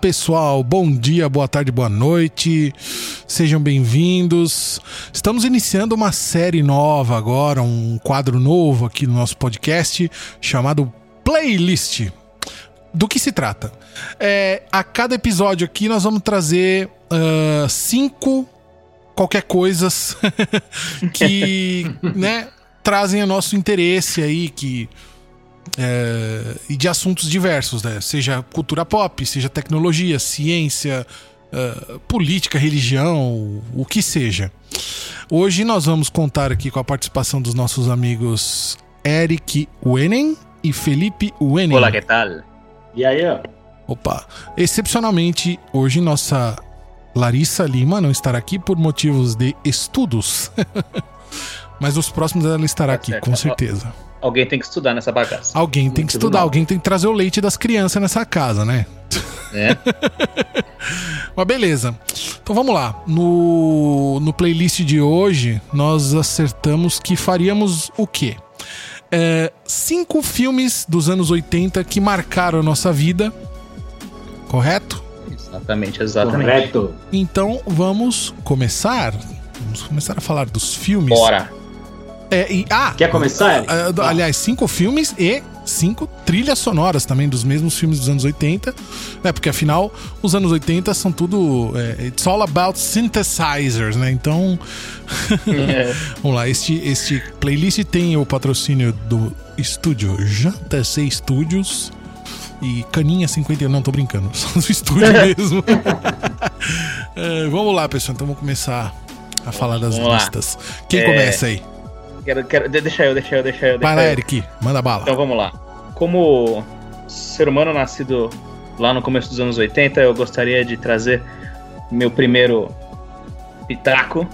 pessoal, bom dia, boa tarde, boa noite, sejam bem-vindos. Estamos iniciando uma série nova agora, um quadro novo aqui no nosso podcast chamado Playlist. Do que se trata? É, a cada episódio aqui nós vamos trazer uh, cinco qualquer coisas que né, trazem o nosso interesse aí, que é, e de assuntos diversos, né? Seja cultura pop, seja tecnologia, ciência, uh, política, religião, o que seja. Hoje nós vamos contar aqui com a participação dos nossos amigos Eric Wenen e Felipe Wenen. Olá, que tal? E aí, ó? Opa, excepcionalmente hoje nossa Larissa Lima não estará aqui por motivos de estudos. Mas os próximos ela estará tá aqui, certo. com certeza. Alguém tem que estudar nessa bagaça. Alguém tem que estudar, alguém tem que trazer o leite das crianças nessa casa, né? É. Mas beleza. Então vamos lá. No, no playlist de hoje, nós acertamos que faríamos o quê? É, cinco filmes dos anos 80 que marcaram a nossa vida. Correto? Exatamente, exatamente. Correto. Então vamos começar. Vamos começar a falar dos filmes. Bora. É, e, ah, Quer começar? Uh, uh, aliás, cinco filmes e cinco trilhas sonoras também dos mesmos filmes dos anos 80, né? Porque afinal, os anos 80 são tudo. É, it's all about synthesizers, né? Então. É. Vamos lá, este, este playlist tem o patrocínio do estúdio JC Studios. E Caninha 51, não tô brincando, só do estúdio mesmo. é, vamos lá, pessoal, então vamos começar a falar das vamos listas. Lá. Quem é... começa aí? Quero, quero, deixa eu, deixa eu, deixa eu. Vai lá, Eric, manda bala. Então vamos lá. Como ser humano nascido lá no começo dos anos 80, eu gostaria de trazer meu primeiro pitaco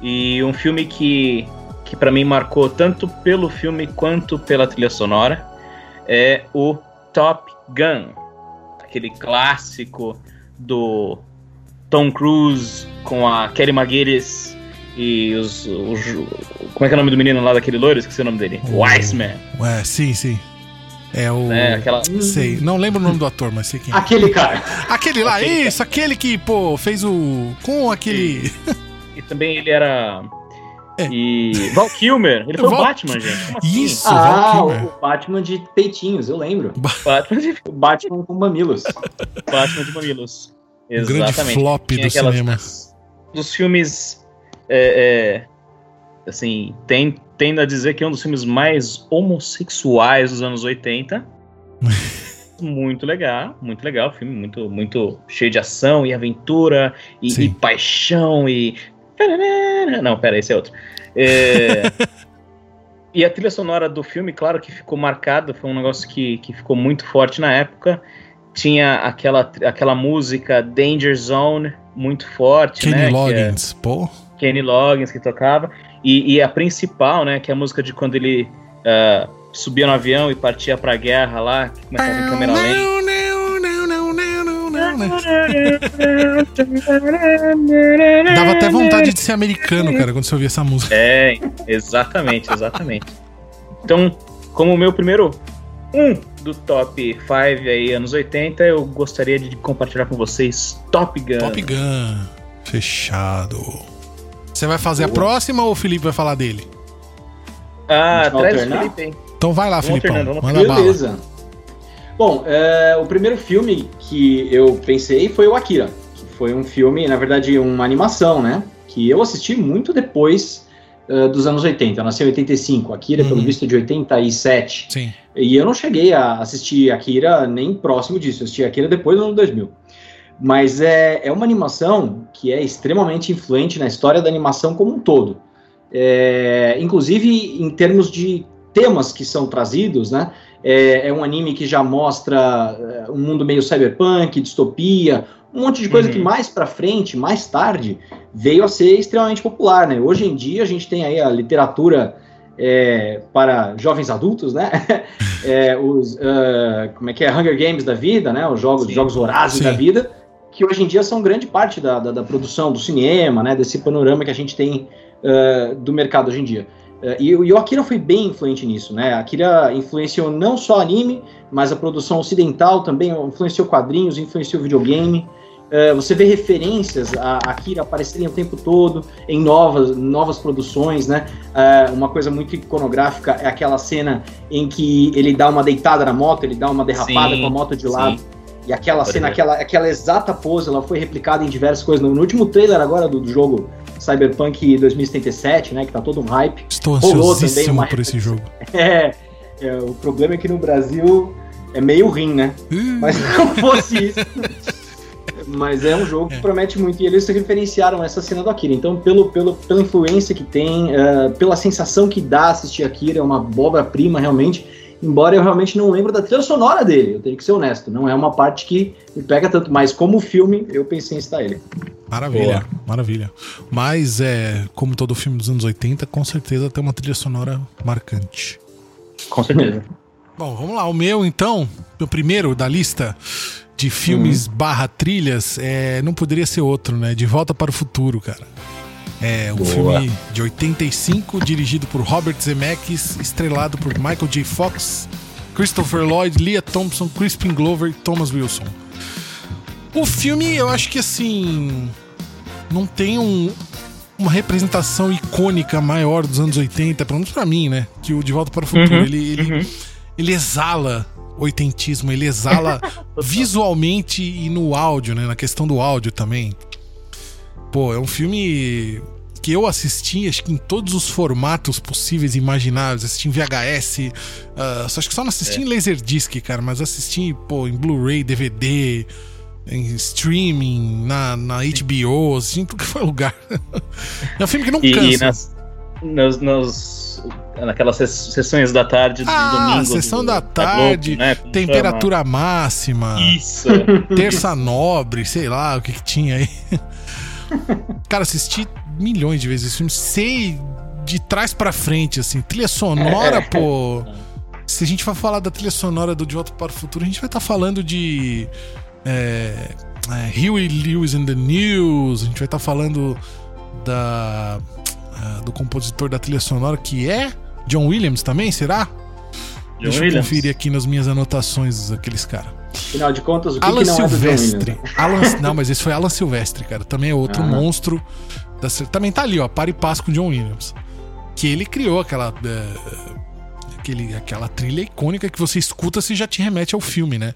e um filme que, que para mim marcou tanto pelo filme quanto pela trilha sonora é o Top Gun, aquele clássico do Tom Cruise com a Kelly McGillis e os, os, Como é que é o nome do menino lá daquele loiro? Esqueci o nome dele. O Iceman. Ué, sim, sim. É o. É, aquela... Sei. Não lembro o nome do ator, mas sei quem é. Aquele cara. Aquele lá, aquele isso, cara. aquele que, pô, fez o. Com aquele. E, e também ele era. É. E. Val Kilmer. Ele foi Val... o Batman, gente. Assim? Isso, ah, Val Kilmer. o Batman de peitinhos, eu lembro. Batman de. Batman com mamilos. Batman de mamilos. Exatamente. grande flop Tinha do cinema. Dos filmes é, é, assim, tem, tendo a dizer que é um dos filmes mais homossexuais dos anos 80. muito legal, muito legal, filme muito, muito cheio de ação e aventura e, e paixão e não, pera, esse é outro. É... e a trilha sonora do filme, claro que ficou marcada, foi um negócio que, que ficou muito forte na época. Tinha aquela, aquela música Danger Zone muito forte, Kenny né? Loggins, é... pô. Kenny Loggins que tocava, e, e, a principal, né, que é a música de quando ele uh, subia no avião e partia pra guerra lá, que começava em câmera lenta. Dava até vontade de ser americano, cara, quando você ouvia essa música. É, exatamente, exatamente. Então, como o meu primeiro um do top 5 aí, anos 80, eu gostaria de compartilhar com vocês Top Gun. Top Gun. Fechado. Você vai fazer a próxima ou o Felipe vai falar dele? Ah, traz o Felipe aí. Então vai lá, Felipe. Manda Beleza. Bala. Bom, é, o primeiro filme que eu pensei foi o Akira. Que foi um filme, na verdade, uma animação, né? Que eu assisti muito depois uh, dos anos 80. Eu nasci em 85, Akira, uhum. pelo visto, de 87. Sim. E eu não cheguei a assistir Akira nem próximo disso. Eu assisti Akira depois do ano 2000. Mas é, é uma animação que é extremamente influente na história da animação como um todo. É, inclusive em termos de temas que são trazidos, né? É, é, um anime que já mostra é, um mundo meio cyberpunk, distopia, um monte de coisa uhum. que mais para frente, mais tarde, veio a ser extremamente popular, né? Hoje em dia a gente tem aí a literatura é, para jovens adultos, né? É, os, uh, como é que é? Hunger Games da vida, né? Os jogos, jogos vorazes da vida que hoje em dia são grande parte da, da, da produção do cinema, né, desse panorama que a gente tem uh, do mercado hoje em dia. É, e, e, o Akira foi bem influente nisso, né? A Akira influenciou não só anime, mas a produção ocidental também, influenciou quadrinhos, influenciou videogame. É, você vê referências a Akira aparecerem o tempo todo em novas, novas produções, né? É, uma coisa muito iconográfica é aquela cena em que ele dá uma deitada na moto, ele dá uma derrapada sim, com a moto de lado. Sim. E aquela Pode cena, aquela, aquela exata pose, ela foi replicada em diversas coisas. No, no último trailer agora do, do, jogo Cyberpunk 2077, né? Que tá todo um hype. Estou ansiosíssimo por esse jogo. É, é, o problema é que no Brasil é meio ruim, né? Mas não fosse isso. Mas é um jogo que é. promete muito. E eles referenciaram essa cena do Akira. Então, pelo, pelo, pela influência que tem, uh, pela sensação que dá assistir Akira, é uma obra-prima realmente. Embora eu realmente não lembro da trilha sonora dele, eu tenho que ser honesto. Não é uma parte que me pega tanto, mas como filme, eu pensei em citar ele. Maravilha, Boa. maravilha. Mas, é, como todo filme dos anos 80, com certeza tem uma trilha sonora marcante. Com certeza. Bom, vamos lá. O meu, então, o primeiro da lista de filmes uhum. barra trilhas, é, não poderia ser outro, né? De Volta para o Futuro, cara. É um Boa. filme de 85, dirigido por Robert Zemeckis, estrelado por Michael J. Fox, Christopher Lloyd, Leah Thompson, Crispin Glover e Thomas Wilson. O filme, eu acho que assim. Não tem um, uma representação icônica maior dos anos 80, pelo menos pra mim, né? Que o De Volta para o Futuro. Uhum, ele, ele, uhum. ele exala oitentismo, ele exala visualmente e no áudio, né? Na questão do áudio também. Pô, é um filme que eu assisti, acho que em todos os formatos possíveis e imagináveis. Assisti em VHS, uh, ah, acho que só não assisti é. em Laserdisc, cara, mas assisti, pô, em Blu-ray, DVD, em streaming, na, na HBO, assim, tudo que foi lugar. é um filme que não e, cansa. E nas, nos, nos, naquelas sessões da tarde do ah, domingo. sessão do, da tarde, da Globo, né? temperatura chama. máxima. Isso. Terça nobre, sei lá o que, que tinha aí. Cara, assisti milhões de vezes esse filme, sei de trás para frente, assim. Trilha sonora, pô. Se a gente for falar da trilha sonora do De Volta para o Futuro, a gente vai estar tá falando de. É, é, Huey Lewis in the News, a gente vai estar tá falando da. Uh, do compositor da trilha sonora que é John Williams também, será? John Deixa Williams. eu conferir aqui nas minhas anotações aqueles caras. Afinal de contas, o que, Alan que não Silvestre. é Alan, não, mas esse foi Alan Silvestre, cara. Também é outro ah. monstro. Também tá ali, ó, para e passo com John Williams. Que ele criou aquela. Uh, aquele, aquela trilha icônica que você escuta se já te remete ao filme, né?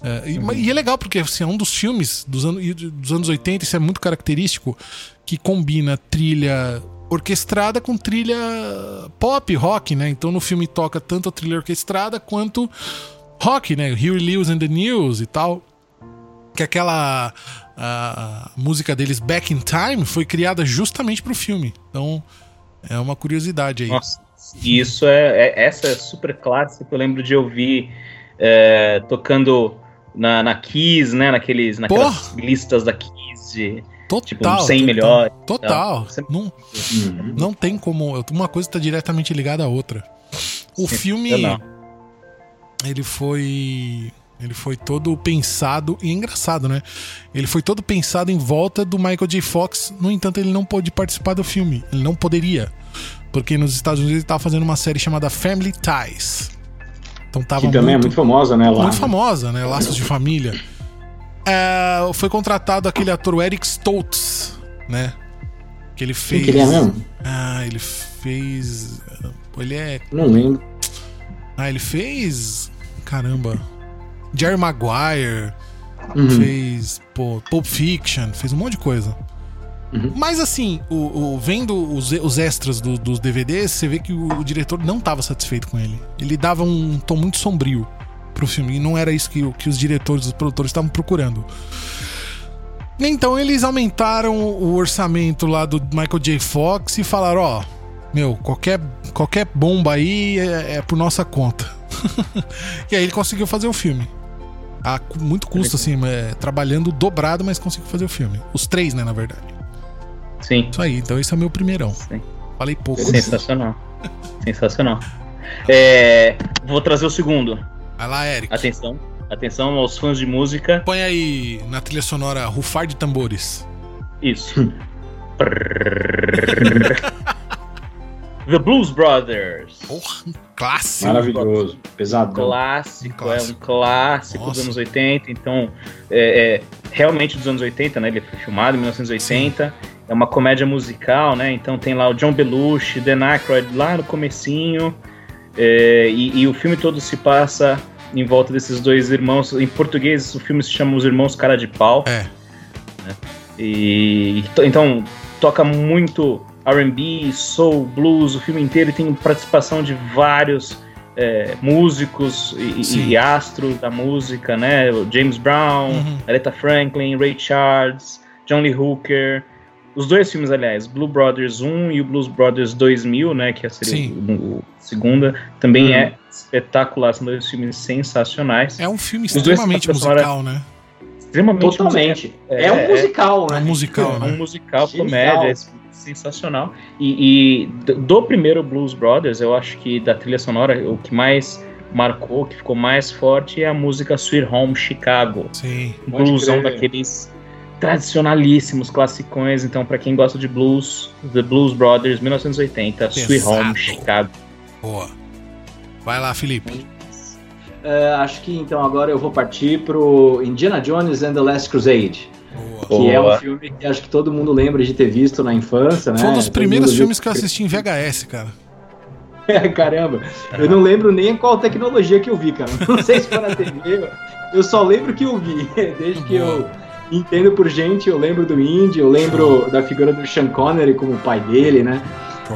Uh, e, e, é legal porque assim, é um dos filmes dos, anos dos anos 80, isso é muito característico, que combina trilha orquestrada com trilha pop, rock, né? Então no filme toca tanto a trilha orquestrada quanto rock, né? Huey Lewis and the News e tal. Que aquela a, música deles, Back in Time, foi criada justamente pro filme. Então, é uma curiosidade aí. Nossa, isso é, é essa é super clássica. Eu lembro de ouvir é, tocando na, na Kiss, né? Naqueles, naquelas Porra. listas da Kiss de total, tipo, 100 melhores. Total. Não, uhum. não tem como. Uma coisa está diretamente ligada à outra. O Sim, filme ele foi ele foi todo pensado e é engraçado, né? Ele foi todo pensado em volta do Michael J. Fox. No entanto, ele não pôde participar do filme. Ele não poderia, porque nos Estados Unidos ele estava fazendo uma série chamada Family Ties. Então tava que também é muito, é muito famosa, né? Lá. Muito famosa, né? Laços de família. É, foi contratado aquele ator Eric Stoltz, né? Que ele fez. Que ele é mesmo? Ah, ele fez. Ele é. Não lembro. Ah, ele fez. Caramba. Jerry Maguire. Uhum. Fez. Pô, Pulp Fiction. Fez um monte de coisa. Uhum. Mas assim, o, o vendo os, os extras do, dos DVDs, você vê que o, o diretor não estava satisfeito com ele. Ele dava um tom muito sombrio pro filme. E não era isso que, que os diretores, os produtores estavam procurando. Então eles aumentaram o orçamento lá do Michael J. Fox e falaram: ó, meu, qualquer, qualquer bomba aí é, é por nossa conta. e aí ele conseguiu fazer o filme. A muito custo, assim, é, trabalhando dobrado, mas conseguiu fazer o filme. Os três, né, na verdade. Sim. Isso aí, então esse é o meu primeirão. Sim. Falei pouco. Sensacional. Sensacional. É, vou trazer o segundo. Vai lá, Eric. Atenção. Atenção aos fãs de música. Põe aí na trilha sonora Rufar de Tambores. Isso. The Blues Brothers. Porra, um clássico. Maravilhoso, pesado. Clássico, Um clássico. é um clássico Nossa. dos anos 80. Então, é, é realmente dos anos 80, né? Ele foi filmado em 1980. É uma comédia musical, né? Então tem lá o John Belushi, Dan Aykroyd lá no comecinho. É, e, e o filme todo se passa em volta desses dois irmãos. Em português, o filme se chama Os Irmãos Cara de Pau. É. E to- então toca muito R&B, soul, blues, o filme inteiro e tem participação de vários é, músicos e, e astros da música, né? O James Brown, Uhum. Aretha Franklin, Ray Charles, John Lee Hooker. Os dois filmes, aliás, Blue Brothers 1 e o Blues Brothers 2000, né, que seria Sim. o, o segunda, também Uhum. é espetacular, são dois filmes sensacionais. É um filme extremamente musical, né? Extremamente Totalmente. É, É, um musical, É né? um musical, é um né? musical, comédia, é sensacional. E, e do- primeiro Blues Brothers, eu acho que da trilha sonora, o que mais marcou, que ficou mais forte é a música Sweet Home Chicago. Sim. Bluesão daqueles tradicionalíssimos, classicões. Então, pra quem gosta de blues, The Blues Brothers, 1980, Sweet. Home Chicago. Boa. Vai lá, Felipe. É, acho que então agora eu vou partir pro Indiana Jones and the Last Crusade. Boa. Que é um filme que acho que todo mundo lembra de ter visto na infância, né? Foi um dos Todo primeiros filmes que eu assisti em VHS, cara. viu. Caramba, eu não lembro nem qual tecnologia que eu vi, cara. Não sei se foi na TV. Eu só lembro que eu vi. Desde que eu entendo por gente, eu lembro do Indy, eu lembro da figura do Sean Connery como pai dele, né?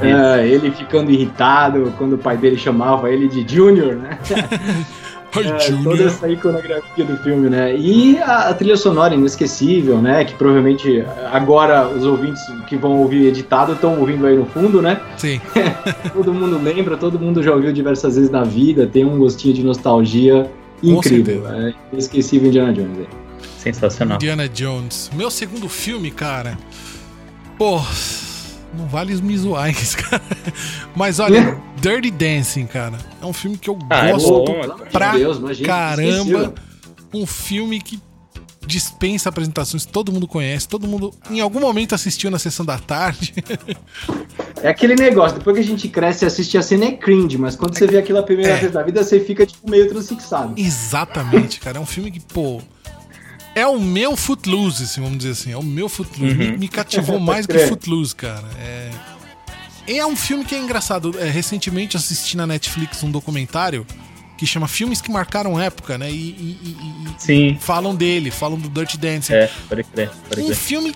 É, ele ficando irritado quando o pai dele chamava ele de Junior, né? É, toda essa iconografia do filme, né? E a, a trilha sonora inesquecível, né? Que provavelmente agora os ouvintes que vão ouvir editado estão ouvindo aí no fundo, né? Sim. Todo mundo lembra, todo mundo já ouviu diversas vezes na vida, tem um gostinho de nostalgia incrível. É inesquecível Indiana Jones. é. Sensacional. Indiana Jones. Meu segundo filme, cara. Pô, não vale me zoar, hein, cara. Mas olha, Dirty Dancing, cara. É um filme que eu Ah, é gosto bom, é de pra Deus, caramba. Um filme que dispensa apresentações, todo mundo conhece, todo mundo em algum momento assistiu na sessão da tarde. É aquele negócio, depois que a gente cresce e assiste a cena é cringe, mas quando você vê aquilo a primeira É. vez da vida, você fica tipo meio transfixado. Exatamente, cara. É um filme que, pô. É o meu Footloose, assim, vamos dizer assim. É o meu Footloose. Me, Uhum. me cativou mais que. Footloose, cara. É... é um filme que é engraçado. É, recentemente assisti na Netflix um documentário que chama Filmes que Marcaram Época, né? E, e- e- e- Sim, falam dele, falam do Dirty Dancing. é, pode crer, pode Um crer. filme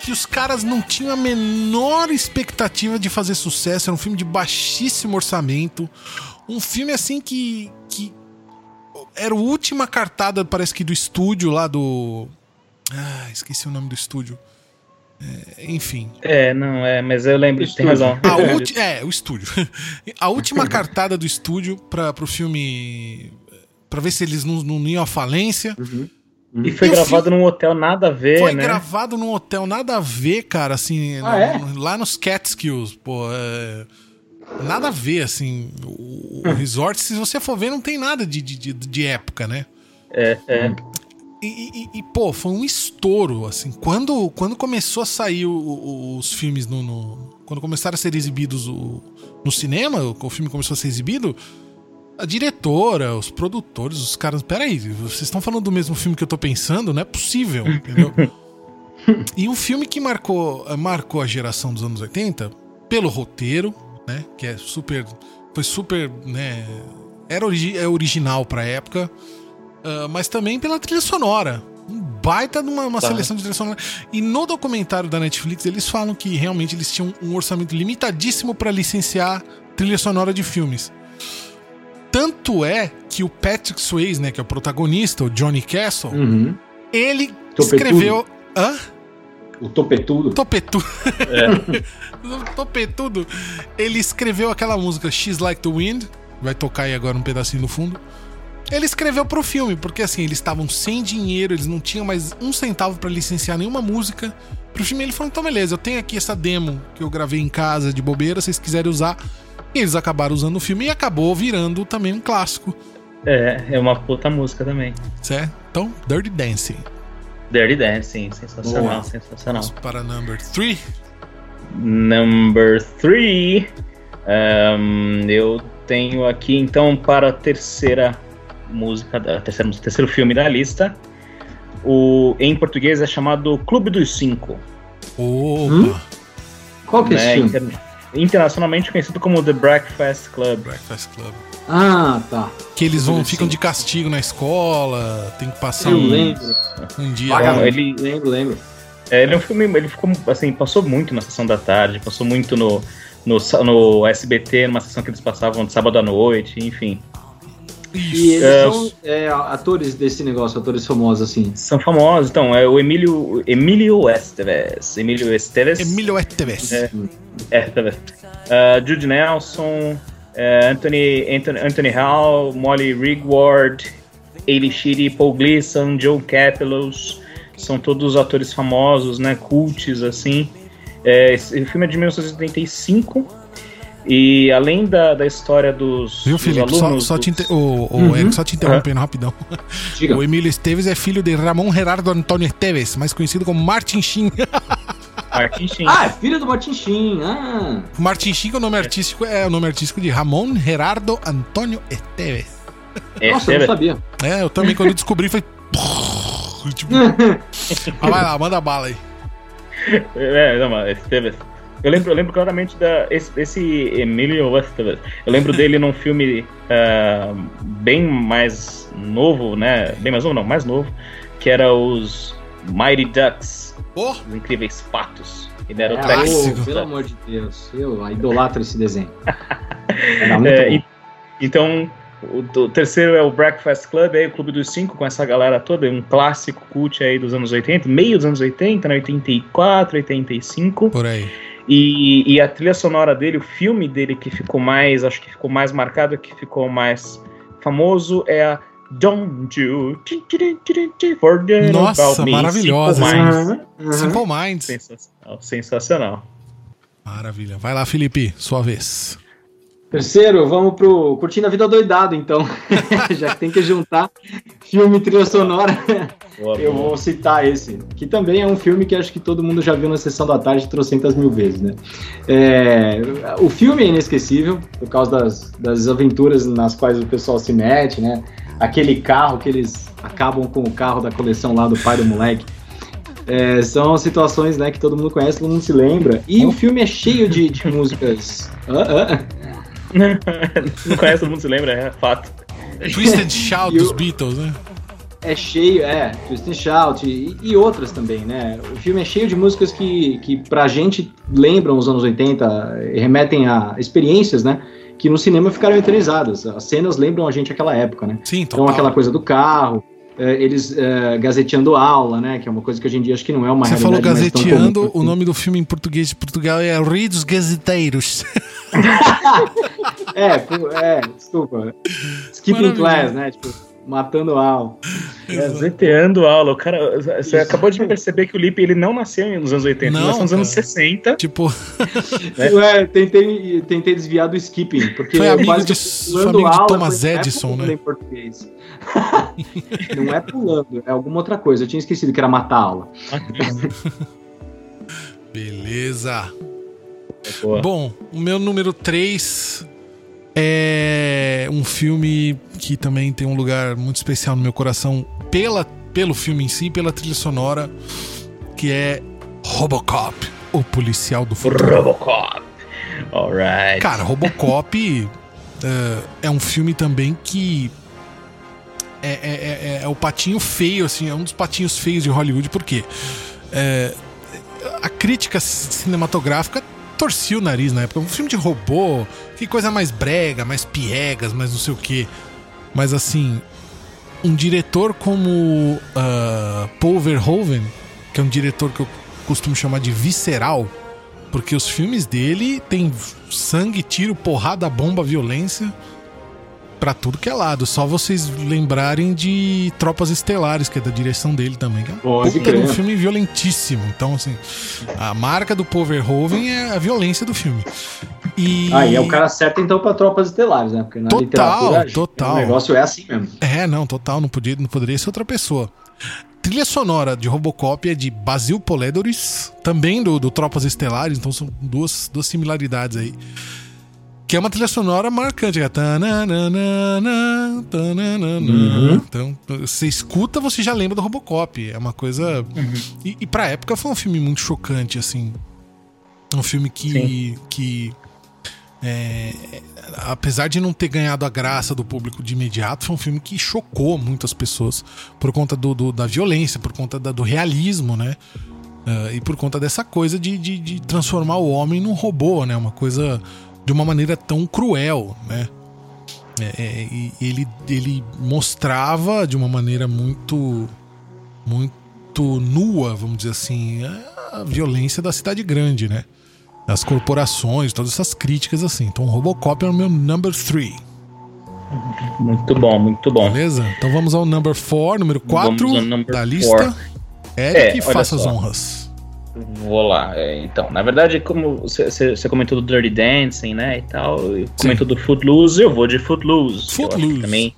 que os caras não tinham a menor expectativa de fazer sucesso. Era um filme de baixíssimo orçamento. Um filme assim que. Era a última cartada, parece que do estúdio lá do. Ah, esqueci o nome do estúdio. É, enfim. É, não, é, mas eu lembro, tem razão. A ulti- é, o estúdio. A última cartada do estúdio para pro filme. Pra ver se eles não, não iam à falência. E foi E gravado num hotel nada a ver, Foi né? gravado num hotel nada a ver, cara, assim, Ah, na- é? lá nos Catskills, pô, é, nada a ver, assim, o, o resort, se você for ver, não tem nada de, de, de- época, né? É, é. E, e- e, pô, foi um estouro, assim, quando, quando começou a sair o- o- os filmes no, no- quando começaram a ser exibidos o- no cinema, o, filme começou a ser exibido, a diretora, os produtores, os caras, peraí, vocês estão falando do mesmo filme que eu tô pensando? Não é possível, entendeu? e um filme que marcou, marcou a geração dos anos 80 pelo roteiro, né? Que é super. Foi super. Né, era origi é original pra época. ah, mas também pela trilha sonora. Um baita de uma, uma Tá. seleção de trilha sonora. E no documentário da Netflix, eles falam que realmente eles tinham um orçamento limitadíssimo pra licenciar trilha sonora de filmes. Tanto é que o Patrick Swayze, né, que é o protagonista, o Johnny Castle, Uhum. ele escreveu. Hã? O topetudo. Topetudo. Topetudo. Ele escreveu aquela música She's Like the Wind. Vai tocar aí agora um pedacinho no fundo. Ele escreveu pro filme, porque assim, eles estavam sem dinheiro, eles não tinham mais um centavo pra licenciar nenhuma música. Pro filme ele falou: então beleza, eu tenho aqui essa demo que eu gravei em casa de bobeira, se vocês quiserem usar. E eles acabaram usando o filme e acabou virando também um clássico, É, é uma puta música também. certo? Então, Dirty Dancing. Dirty Dancing, sensacional, Boa. sensacional. Vamos para number 3. Number three. Um, eu tenho aqui, então, para a terceira música, da terceira, terceiro filme da lista, o, em português é chamado Clube dos Cinco. Opa! Hum? Qual que é esse né, filme? Inter, internacionalmente conhecido como The Breakfast Club. Breakfast Club. Ah, tá. Que eles vão, ficam de castigo na escola, tem que passar eu um, lembro. um dia. Ah, ele, lembro, lembro. É, ele é um filme, ele ficou assim, passou muito na sessão da tarde, passou muito no, no, no SBT, numa sessão que eles passavam de sábado à noite, enfim. E eles é, são é, atores desse negócio, atores famosos, assim. São famosos, então, é o Emílio, Emílio Esteves. Emílio Esteves. Emílio Esteves. É, Esteves. Uh, Jude Nelson, uh, Anthony, Anthony, Anthony Hall, Molly Rigward, Ailey Sheedy, Paul Gleason, Joe Capelos, são todos atores famosos, né, cults, assim. É, esse filme é de 1985 e além da, da história dos, Viu, Felipe? Dos alunos, só, só, te, o, o uhum. Eric, só te interrompendo uhum. rapidão. Diga. O Emílio Esteves é filho de Ramon Gerardo Antônio Esteves, mais conhecido como Martin Sheen. Martin Sheen. Ah, é filho do Martin Sheen. Ah. Martin Sheen, o nome artístico é o nome artístico de Ramon Gerardo Antônio Esteves. Nossa, eu não sabia. É, eu também quando eu descobri foi tipo... ah, vai lá, manda bala aí. É, não, mas Esteves. Eu lembro, eu lembro claramente da, esse, desse Emilio Estevez. Eu lembro dele num filme uh, bem mais novo, né? Bem mais novo, não, mais novo, que era os Mighty Ducks. Oh. Os Incríveis Patos. Ele era é, o pelo amor de Deus, eu idolatro esse desenho. É, bom. Então, o, o, terceiro é o Breakfast Club, aí o Clube dos Cinco, com essa galera toda, um clássico cult aí dos anos 80, meio dos anos 80, né, 84, 85. Por aí. E, e, a trilha sonora dele, o filme dele que ficou mais, acho que ficou mais marcado, que ficou mais famoso é a Don't You Forget Nossa, About Me. maravilhosa. Simple Minds. Uhum. Simple Minds. Sensacional, sensacional. Maravilha. Vai lá, Felipe, sua vez. Terceiro, vamos pro Curtindo a Vida Doidado, então. Já que tem que juntar filme e trilha sonora, boa, eu boa. vou citar esse. Que também é um filme que acho que todo mundo já viu na sessão da tarde trocentas mil vezes, né? É, o filme é inesquecível, por causa das, das aventuras nas quais o pessoal se mete, né? Aquele carro que eles acabam com o carro da coleção lá do pai do moleque. É, são situações né, que todo mundo conhece, todo mundo se lembra. E oh. o filme é cheio de, de músicas. Uh, uh. Não conhece, todo mundo se lembra, é fato. Twisted Shout dos Beatles, né? É cheio, é, Twisted Shout e, e, outras também, né? O filme é cheio de músicas que, que pra gente lembram os anos 80 e remetem a experiências, né? Que no cinema ficaram eternizadas. As cenas lembram a gente aquela época, né? Sim, total. Então aquela coisa do carro, eles é, gazeteando aula, né? Que é uma coisa que hoje em dia acho que não é uma Você falou gazeteando, o nome do filme em português de Portugal é Rio dos Gazeteiros. é, é, desculpa. Skipping class, né? Tipo, matando aula. Gazeteando aula. O cara, você acabou de perceber que o Lipe ele não nasceu nos anos 80, não, ele nasceu nos anos 60. Tipo. É, tentei, tentei desviar do skipping, porque foi amigo de, foi amigo de Thomas Edison, né? Em português. não é pulando, é alguma outra coisa. Eu tinha esquecido que era matar a aula. Beleza. É Bom, o meu número 3 é um filme que também tem um lugar muito especial no meu coração pela, pelo filme em si, pela trilha sonora, que é Robocop, o policial do futuro. Robocop. Alright. Cara, Robocop uh, é um filme também que é, é, é, é, o patinho feio, assim, é um dos patinhos feios de Hollywood, porque é, a crítica cinematográfica torcia o nariz na época. Um filme de robô, que coisa mais brega, mais piegas, mais não sei o que. Mas assim, um diretor como uh, Paul Verhoeven, que é um diretor que eu costumo chamar de visceral, porque os filmes dele tem sangue, tiro, porrada, bomba, violência para tudo que é lado. Só vocês lembrarem de Tropas Estelares, que é da direção dele também. Que é um, um filme violentíssimo. Então, assim, a marca do Paul Verhoeven é a violência do filme. E... Ah, e é o cara certo então para Tropas Estelares, né? Porque na total, literatura total. o negócio é assim mesmo. É, não, total, não, podia, não poderia ser outra pessoa. Trilha sonora de Robocop é de Basil Poledouris, também do, do Tropas Estelares, então são duas, duas similaridades aí. Que é uma trilha sonora marcante. É. Uhum. Então, você escuta, você já lembra do Robocop. É uma coisa. E, e pra época foi um filme muito chocante, assim. Um filme que. Sim. que é, apesar de não ter ganhado a graça do público de imediato, foi um filme que chocou muitas pessoas por conta do, do- da violência, por conta da- do realismo, né? Ah, e por conta dessa coisa de, de, de transformar o homem num robô, né? Uma coisa de uma maneira tão cruel, né? É, é, e ele, ele mostrava de uma maneira muito muito nua, vamos dizer assim, a violência da cidade grande, né? Das corporações, todas essas críticas assim. Então, Robocop é o meu number 3, Muito bom, muito bom. beleza? Então vamos ao number 4, número 4 Vamos ao number da four. lista. Eric, É, faça as honras. Vou lá. é, Então, na verdade, como você- comentou do Dirty Dancing, né, e tal, comentou do Footloose, eu vou de Footloose. Footloose. também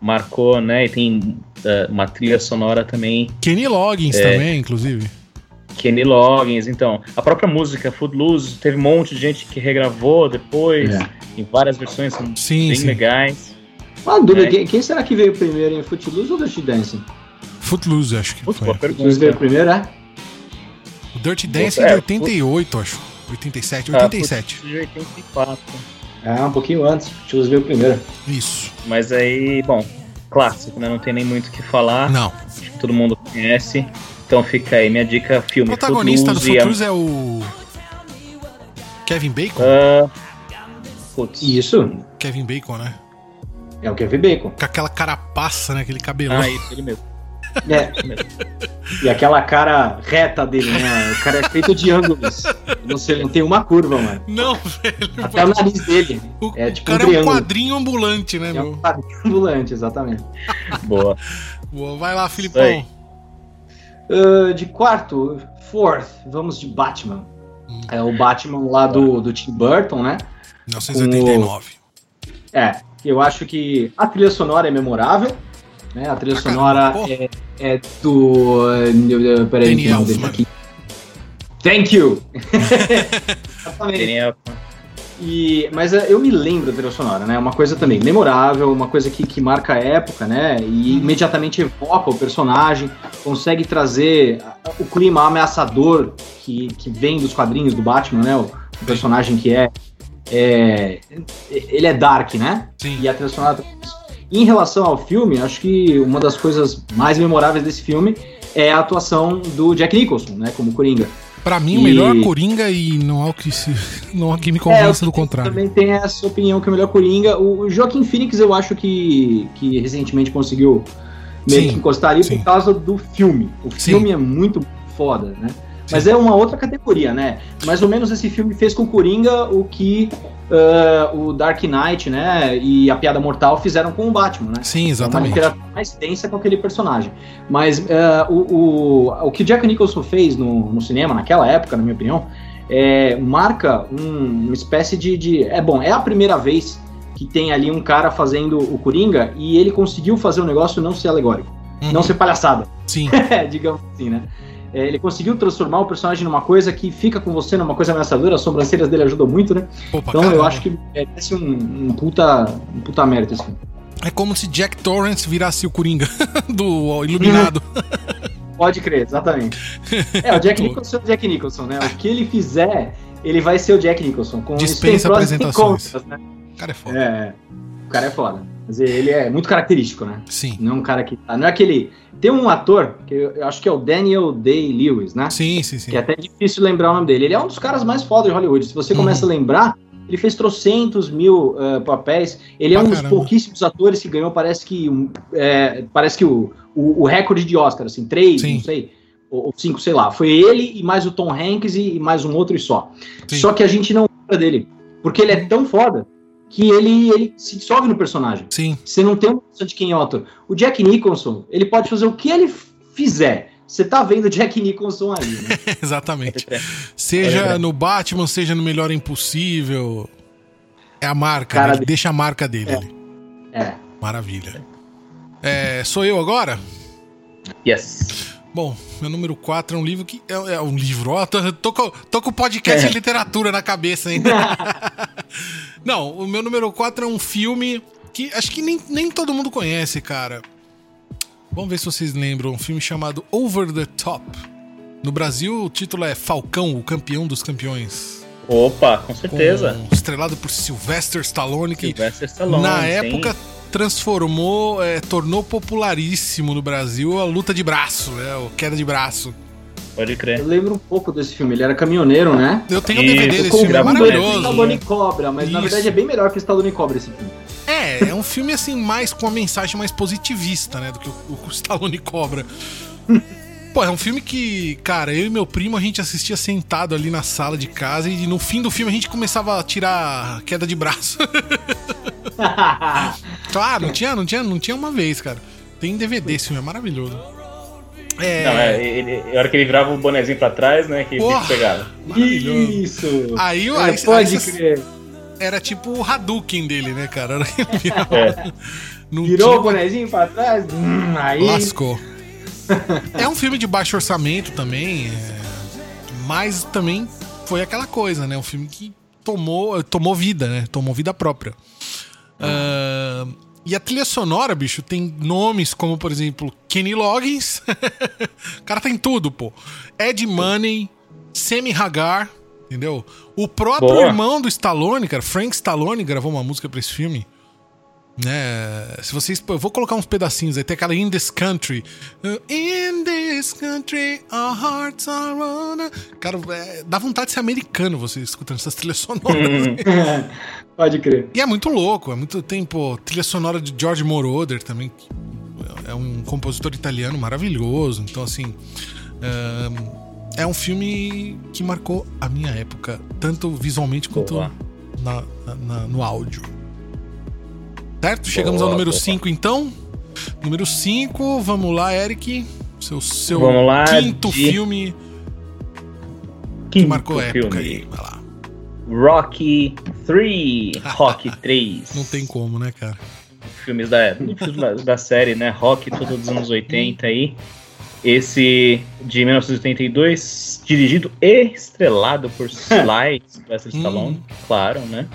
marcou, né, e tem eh, uma trilha sonora também, Kenny Loggins É. também, inclusive. Kenny Loggins, então, a própria música Footloose, teve um monte de gente que regravou depois, É. em várias versões, são Sim, bem sim. legais. Uma dúvida, É. quem, quem será que veio primeiro em Footloose ou Dirty Dancing? Footloose, acho que Putz, foi. boa Footloose veio pergunta. primeiro, é? O Dirty Dancing É, de 88, acho. 87, Ah, 87. Footloose de 84. É, um pouquinho antes. Footloose veio primeiro. Isso. Mas aí, bom, clássico, né, não tem nem muito o que falar, Não. acho que todo mundo conhece. Então fica aí minha dica, O filme protagonista do Footloose. a- Footloose é o. Kevin Bacon? Ah, putz. Isso, Kevin Bacon, né? é o Kevin Bacon. Com aquela carapaça, né? Aquele cabelão. Ah, isso, ele mesmo. É, e aquela cara reta dele, né? O cara é feito de ângulos. Não sei, não tem uma curva, mano. Não, velho. Até o nariz dele. O, É o tipo um cara é um quadrinho ambulante, né, É meu? um quadrinho ambulante, exatamente. Boa. Boa, Vai lá, Filipão. Ah, de quarto, fourth, vamos de Batman. Hum. É o Batman lá do, do Tim Burton, né? 1989. É, eu acho que a trilha sonora é memorável. Né? A trilha Ah, sonora é, é do. uh, Peraí, Danny dele Elfman. aqui. Thank you! Exatamente. E, mas é, eu me lembro da trilha sonora, né? Uma coisa também memorável, uma coisa que, que marca a época, né? E imediatamente evoca o personagem, consegue trazer o clima ameaçador que, que vem dos quadrinhos do Batman, né? O, o personagem que é, é. Ele é dark, né? Sim. E a trilha sonora. Em relação ao filme, acho que uma das coisas mais memoráveis desse filme é a atuação do Jack Nicholson, né? Como Coringa. Pra mim, o E- melhor Coringa e não há o que, se, não há o que me É, convença eu do contrário. Também tem essa opinião que é o melhor Coringa. O Joaquim Phoenix eu acho que, que recentemente conseguiu meio Sim, que encostar ali sim. por causa do filme. O Sim. filme é muito foda, né? Mas é uma outra categoria, né? Mais ou menos esse filme fez com o Coringa o que ah, o Dark Knight, né? E a Piada Mortal fizeram com o Batman, né? Sim, uma exatamente. interação mais tensa com aquele personagem. Mas eh, o, o, o que Jack Nicholson fez no, no cinema, naquela época, na minha opinião, é, marca um- uma espécie de, de. É bom, é a primeira vez que tem ali um cara fazendo o Coringa e ele conseguiu fazer o negócio não ser alegórico, Uhum. não ser palhaçada, Sim, digamos assim, né? É, ele conseguiu transformar o personagem numa coisa que fica com você numa coisa ameaçadora, as sobrancelhas dele ajudam muito, né? Opa, Então eu caramba. acho que merece um, um puta, um puta mérito esse filme. É como se Jack Torrance virasse o Coringa do Iluminado. Pode crer, exatamente. É, o Jack. Nicholson é o Jack Nicholson, né? O que ele fizer, ele vai ser o Jack Nicholson. Com Dispensa apresentações. contras, né? O cara é foda. É, o cara é foda. Mas ele é muito característico, né? Sim. Não é um cara que. Não é aquele. Tem um ator, que eu acho que é o Daniel Day-Lewis, né? Sim, sim, sim. Que é até difícil lembrar o nome dele. Ele é um dos caras mais fodas de Hollywood. Se você Uhum. começa a lembrar, ele fez trocentos mil eh, papéis. Ele é Pra um dos caramba. pouquíssimos atores que ganhou, parece que, um, é, parece que o, o, o recorde de Oscar, assim, três, Sim. não sei, ou, cinco, sei lá. Foi ele e mais o Tom Hanks e, e mais um outro e só. Sim. Só que a gente não lembra dele. Porque ele é tão foda que ele, ele se dissolve no personagem. Sim, Você não tem uma noção de quem é o ator. O Jack Nicholson, ele pode fazer o que ele fizer. Você tá vendo o Jack Nicholson aí, né? exatamente. É. Seja Pode crer. no Batman, seja no Melhor Impossível. É a marca, Cara né? Ele deixa a marca dele É. ali. É. Maravilha. É, sou eu agora? Yes. Bom, meu número 4 é um livro que. É, é um livro, ó. Tô, tô, com, tô com o podcast É. de literatura na cabeça ainda. Não, o meu número 4 é um filme que acho que nem, nem todo mundo conhece, cara. Vamos ver se vocês lembram. Um filme chamado Over the Top. No Brasil, o título é Falcão, o campeão dos campeões. Opa, com certeza. Com, estrelado por Sylvester Stallone, que Sylvester Stallone, na sim. época transformou, é, tornou popularíssimo no Brasil a luta de braço, né? O queda de braço. Pode crer. Eu lembro um pouco desse filme. Ele era caminhoneiro, né? Eu tenho o DVD desse filme, é maravilhoso. Stallone Cobra, mas na Isso. verdade é bem melhor que o Stallone Cobra esse filme. É, é um filme assim, mais com uma mensagem mais positivista, né? Do que o, o Stallone cobra. Pô, é um filme que, cara, eu e meu primo a gente assistia sentado ali na sala de casa e no fim do filme a gente começava a tirar queda de braço. claro, não tinha, não tinha, não tinha uma vez, cara. Tem DVD esse filme, é maravilhoso. É, Não, é, ele, a hora que ele virava o bonezinho pra trás, né? Que Porra. pegava. Isso! Aí, É, aí, pode aí crer. era tipo o Hadouken dele, né, cara? Era ele virava- É. Virou tinha- o bonezinho pra trás? Hum, aí. Lascou. é um filme de baixo orçamento também, é, mas também foi aquela coisa, né? Um filme que tomou, tomou vida, né? Tomou vida própria. Ah, e a trilha sonora, bicho, tem nomes como, por exemplo, Kenny Loggins. o cara tem tudo, pô. Ed Money, Sammy Hagar, entendeu? O próprio Boa. irmão do Stallone, cara, Frank Stallone, gravou uma música pra esse filme. Né? Se vocês. Eu vou colocar uns pedacinhos aí. Tem aquela In This Country. Uh, In this country, our hearts are on. a-" Cara, é, dá vontade de ser americano você escutando essas trilhas sonoras. Pode crer. E é muito louco, é muito tempo. Trilha sonora de George Moroder também, é um compositor italiano maravilhoso. Então, assim. é, é um filme que marcou a minha época, tanto visualmente quanto na- na- no áudio. Certo? Chegamos ao Boa, número boa. 5, então. Número 5, vamos lá, Eric. Seu, seu lá, quinto de- filme que Quinto marcou a época filme. aí. Vai lá. Rocky 3. Rocky 3. Não tem como, né, cara? filmes da, filmes da, da série, né? Rock, todos dos anos 80 aí. Esse de 1982, dirigido e estrelado por Sly Sylvester Hum. Stallone, claro, né?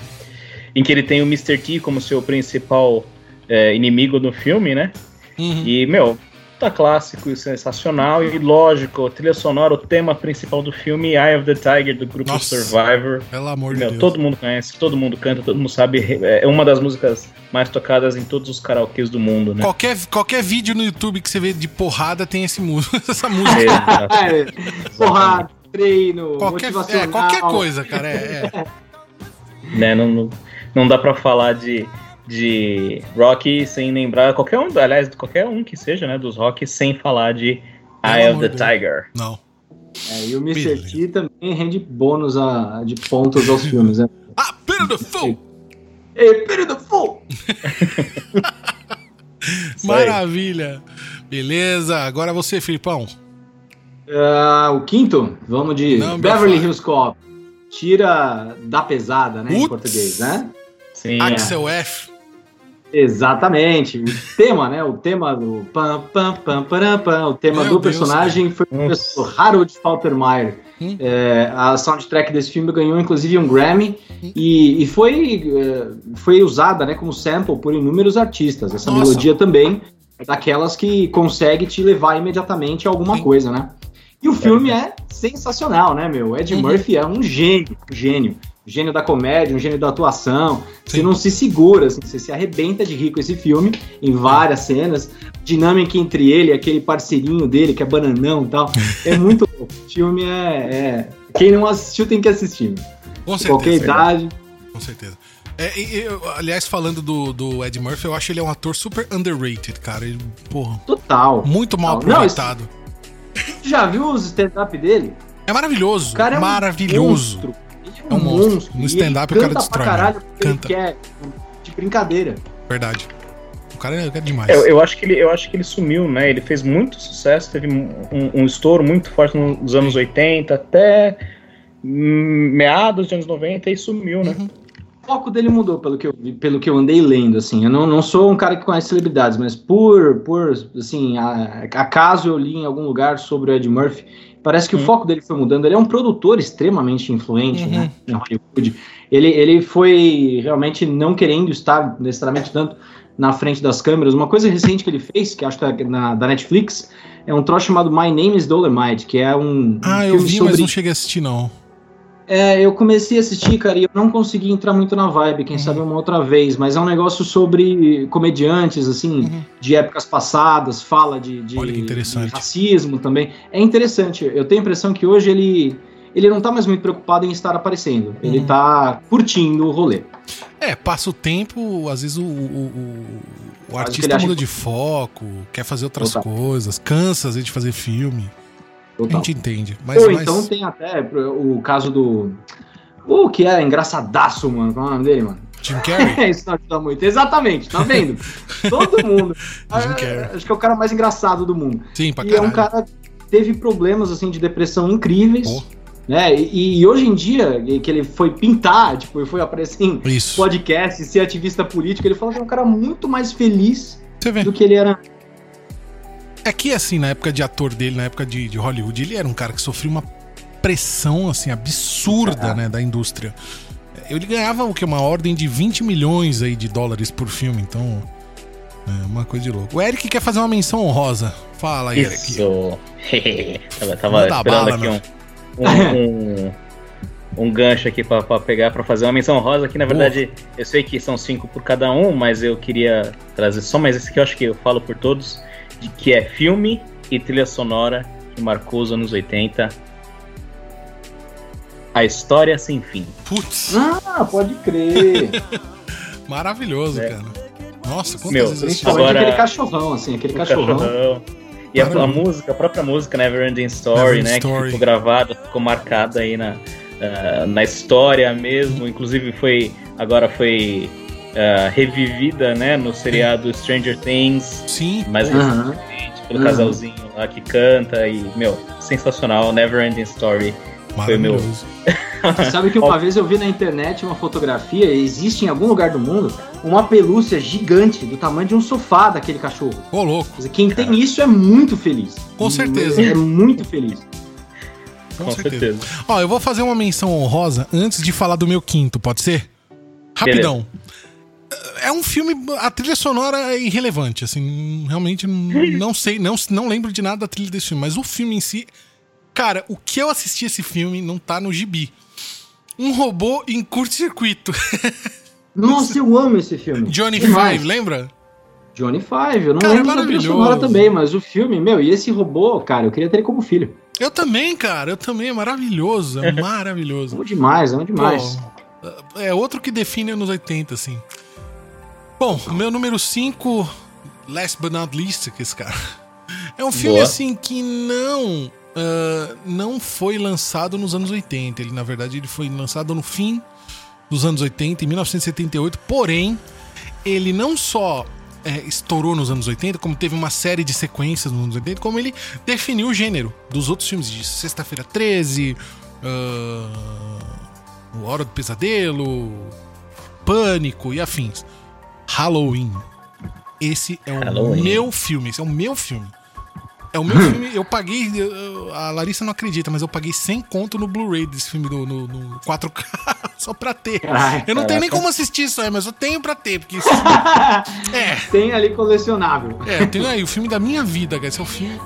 Em que ele tem o Mr. T como seu principal é, inimigo no filme, né? Uhum. E, meu, tá clássico e sensacional. E lógico, a trilha sonora, o tema principal do filme, Eye of the Tiger, do grupo Nossa. Survivor. Pelo amor de Meu, Deus. todo mundo conhece, todo mundo canta, todo mundo sabe. É uma das músicas mais tocadas em todos os karaokês do mundo, né? Qualquer, qualquer vídeo no YouTube que você vê de porrada tem esse essa música. É, porrada, treino, Qualquer, motivacional. é, qualquer coisa, cara. É, é. né? Não, não, não dá pra falar de, de Rock sem lembrar qualquer um, aliás, qualquer um que seja, né, dos Rock, sem falar de Eye of the. Tiger. Não. É, e o Mr. T também rende bônus a, de pontos aos filmes, né? Ah, Beautiful! Isso aí. Maravilha! Beleza, agora você, Filipão. Ah, o quinto, vamos de Number Beverly. Hills Cop. Tira da pesada, né? Em Putz. português, né? Sim, Axel F. Exatamente. O tema, né? O tema do pam, pam, pam, param, pam, o tema Meu do Deus, personagem foi o professor Harold Faltermeyer. Hum. É, a soundtrack desse filme ganhou inclusive um Grammy e, e foi, é, foi usada né, como sample por inúmeros artistas. Essa Nossa. melodia também é daquelas que consegue te levar imediatamente a alguma Sim. coisa, né? E o filme é sensacional, né, meu? Ed Uhum. Murphy é um gênio, um gênio. Um gênio da comédia, um gênio da atuação. Você Sim. não se segura, assim, você se arrebenta de rir com esse filme em várias cenas. Dinâmica entre ele e aquele parceirinho dele, que é bananão e tal. É muito louco. O filme é, é- Quem não assistiu tem que assistir. Com Qualquer certeza. idade. Com certeza. É, eu- aliás, falando do, do Ed Murphy, eu acho ele um ator super underrated, cara. Ele, porra, Total. muito mal Não, isso- aproveitado. Já viu os stand-up dele? É maravilhoso. O cara é um maravilhoso. monstro. É um monstro. No stand-up o cara destrói, Pra caralho, né? porque Canta. Ele quer, de brincadeira. Verdade. O cara é, é demais. Eu, eu acho que ele, eu acho que ele sumiu, né? Ele fez muito sucesso, teve um, um estouro muito forte nos anos 80 até meados dos anos 90 e sumiu, né? Uhum. foco dele mudou, pelo que eu, pelo que eu andei lendo, assim. Eu não, não sou um cara que conhece celebridades, mas por, por assim, a, acaso eu li em algum lugar sobre o Ed Murphy, parece que uhum. o foco dele foi mudando. Ele é um produtor extremamente influente, uhum. né, em Hollywood. Ele, ele foi realmente não querendo estar necessariamente tanto na frente das câmeras. Uma coisa recente que ele fez, que acho que é na, da Netflix, é um troço chamado My Name is Dolomite, que é um. Ah, um eu vi, sobre... mas não cheguei a assistir, não. É, eu comecei a assistir, cara, e eu não consegui entrar muito na vibe, quem uhum. sabe uma outra vez, mas é um negócio sobre comediantes, assim, uhum. de épocas passadas, fala de, de, de, racismo também. É interessante, eu tenho a impressão que hoje ele, ele não tá mais muito preocupado em estar aparecendo, uhum. ele tá curtindo o rolê. É, passa o tempo, às vezes o, o, o, o artista muda de foco, quer fazer outras Total. coisas, cansa às vezes de fazer filme. Total. A gente entende. Mas, Ou mas... então tem até o caso do. O que é engraçadaço, mano. Qual é o nome dele, mano? Jim Carrey? Isso não ajuda muito. Exatamente, tá vendo? Todo mundo. Jim Carrey. Acho que é o cara mais engraçado do mundo. Sim, pra E é um cara que teve problemas, assim, de depressão incríveis. Pô. Né? E, e, hoje em dia, que ele foi pintar, tipo, foi aparecer em Isso. podcast, ser ativista político, ele falou que é um cara muito mais feliz do que ele era é que, assim, na época de ator dele, na época de, de Hollywood, ele era um cara que sofria uma pressão, assim, absurda, né, da indústria. Ele ganhava o que? Uma ordem de 20 milhões aí de dólares por filme, então. É uma coisa de louco. O Eric quer fazer uma menção honrosa. Fala aí, Isso. Eric. tava tava esperando bala, aqui um, um, um, um, gancho aqui pra, pra pegar pra fazer uma menção honrosa. Que na verdade eu sei que são cinco por cada um, mas eu queria trazer só mais esse que eu acho que eu falo por todos de que é filme e trilha sonora que marcou os anos 80. A história sem fim. Putz! Ah, pode crer! Maravilhoso, é. cara. Nossa, quantas Meu, vezes agora... aquele cachorrão, assim, aquele cachorrão. cachorrão. E a, a, música, a própria música, Neverending Story, Never né? Story. Que ficou gravada, ficou marcada aí na, uh, na história mesmo. Inclusive foi. Agora foi uh, revivida, né, no seriado Stranger Things. Sim. Mais recentemente, pelo uhum. casalzinho lá que canta e, meu, sensacional, Never Ending Story. Foi meu. Sabe que uma vez eu vi na internet uma fotografia, existe em algum lugar do mundo, uma pelúcia gigante do tamanho de um sofá daquele cachorro. Ô, louco. Quem tem isso é muito feliz. Com certeza. É muito feliz. Com, Com certeza. certeza. Ó, eu vou fazer uma menção honrosa antes de falar do meu quinto, pode ser? Rapidão. É um filme. A trilha sonora é irrelevante, assim. Realmente não sei, não, não lembro de nada da trilha desse filme, mas o filme em si. Cara, o que eu assisti esse filme não tá no gibi. Um robô em curto-circuito. Nossa, eu amo esse filme. Johnny Five, lembra? Johnny Five, eu não cara, lembro é da trilha sonora também, mas o filme, meu, e esse robô, cara, eu queria ter ele como filho. Eu também, cara, eu também, é maravilhoso, é maravilhoso. Amo demais, amo demais. Pô, é outro que define anos 80, assim. Bom, meu número 5, last but not least, que esse cara. É um filme Boa. assim que não uh, não foi lançado nos anos 80. Ele, na verdade, ele foi lançado no fim dos anos 80, em 1978. Porém, ele não só é, estourou nos anos 80, como teve uma série de sequências nos anos 80, como ele definiu o gênero dos outros filmes de Sexta-feira 13, uh, O Hora do Pesadelo, Pânico e afins. Halloween. Esse é o Halloween. meu filme. Esse é o meu filme. É o meu filme. Eu paguei. A Larissa não acredita, mas eu paguei 100 conto no Blu-ray desse filme no, no, no 4K só pra ter. Ai, eu não tenho nem como assistir isso aí, mas eu tenho pra ter. Porque isso, é. Tem ali colecionável. É, eu tenho aí o filme da minha vida, cara. Esse é o filme.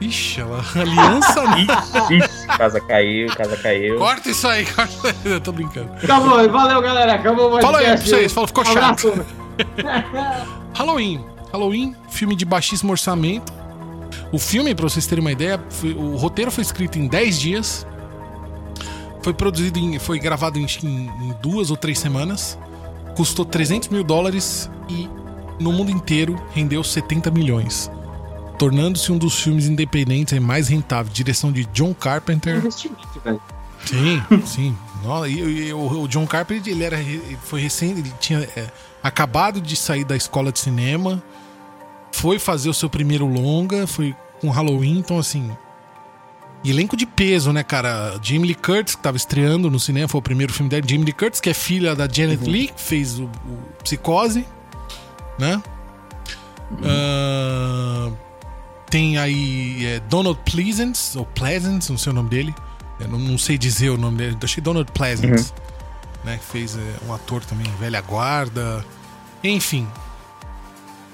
Ixi, ela, aliança. Ixi, casa caiu, casa caiu. Corta isso aí, corta. Eu tô brincando. Acabou, valeu, galera. Acabou podcast. Fala aí pra vocês, fala, ficou chato. Halloween. Halloween, filme de baixíssimo orçamento. O filme, pra vocês terem uma ideia, foi, o roteiro foi escrito em 10 dias. Foi produzido em. Foi gravado em, em duas ou três semanas. Custou 300 mil dólares e no mundo inteiro rendeu 70 milhões tornando-se um dos filmes independentes mais rentáveis. Direção de John Carpenter. Investimento, velho. Sim, sim. E, e, o, o, John Carpenter, ele era, ele foi recente, ele tinha é, acabado de sair da escola de cinema, foi fazer o seu primeiro longa, foi com Halloween, então assim, elenco de peso, né, cara? Jamie Lee Curtis, que tava estreando no cinema, foi o primeiro filme dela. Jamie Lee Curtis, que é filha da Janet Lee, que fez o, o Psicose, né? Ah, tem aí é, Donald Pleasance, ou Pleasance, não sei o nome dele. Eu não, não sei dizer o nome dele. Que Donald Pleasance, né? Que fez é, um ator também, velha guarda. Enfim.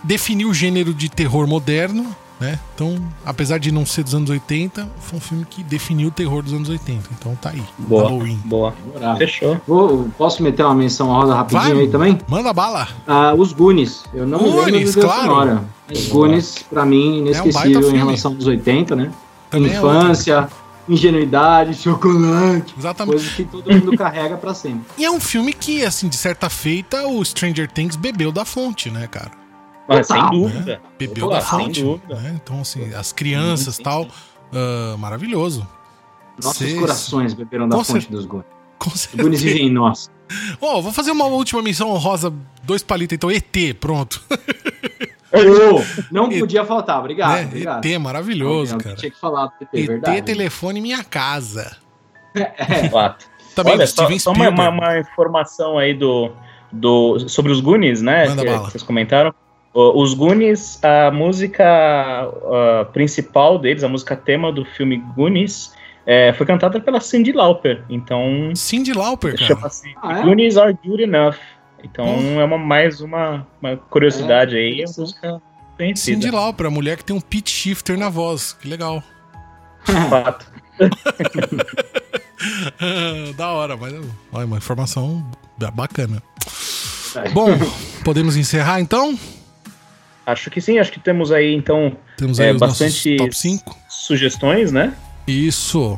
Definiu o gênero de terror moderno, né? Então, apesar de não ser dos anos 80, foi um filme que definiu o terror dos anos 80. Então tá aí. Boa. Halloween. Boa. Fechou. Vou- posso meter uma menção rosa rapidinho Vai. aí também? Manda bala. Ah, os Goonies. Eu não lembro Goonies, do claro. sonora. Mas Goonies, pra mim, É um inesquecível em relação aos 80, né? Também é Infância, ingenuidade, chocolate. Exatamente. Coisa que todo mundo carrega pra sempre. E é um filme que, assim, de certa feita, o Stranger Things bebeu da fonte, né, cara? Mas sem Total, dúvida. Bebeu Pô, da sem fonte. dúvida. né? Então, assim, as crianças e Sim, tal. sim. ah, maravilhoso. Nossos Cês- corações beberam da Com fonte cer- dos Goonies. Com Os certeza. Goonies vivem em nós. Ó, vou fazer uma última menção honrosa, dois palitos, então, ET, pronto. Ô, não podia faltar, obrigado. Né? obrigado. ET, maravilhoso, Alguém cara. Tinha que falar do ET, ET, verdade. telefone minha casa. Fato. Também Olha, só, só uma, uma- uma informação aí do, do, sobre os Goonies, né? Manda que, bala. que vocês comentaram. Os Goonies, a música ah, principal deles, a música tema do filme Goonies, é, foi cantada pela Cyndi Lauper. Então, Cindy Lauper, cara. chama-se Ah, é? Goonies Are Good Enough. Então, Hum. é uma, mais uma, uma curiosidade É, aí. É música conhecida. Cindy Lauper, a mulher que tem um pitch shifter na voz. Que legal. Fato. da hora, mas olha, uma informação ba- bacana. É. Bom, podemos encerrar então? Acho que sim, acho que temos aí, então, Temos É, aí os bastante- top 5. sugestões, né? Isso.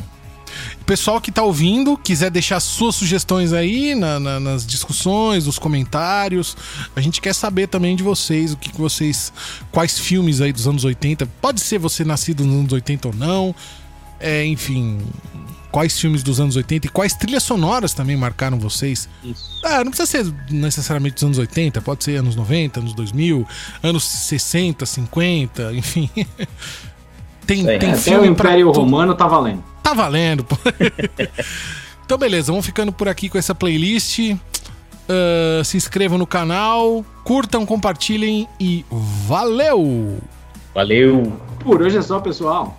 O pessoal que tá ouvindo, quiser deixar suas sugestões aí na- na- nas discussões, nos comentários. A gente quer saber também de vocês, o que, que vocês. Quais filmes aí dos anos 80. Pode ser você nascido nos anos 80 ou não. É, enfim. Quais filmes dos anos 80 e quais trilhas sonoras também marcaram vocês? Isso. Ah, não precisa ser necessariamente dos anos 80, pode ser anos 90, anos 2000, anos 60, 50, enfim. tem, aí. tem o filme pra Império to- Romano tá valendo. Tá valendo, pô. então, beleza, vamos ficando por aqui com essa playlist. Ah, se inscrevam no canal, curtam, compartilhem e valeu! Valeu! Por hoje é só, pessoal.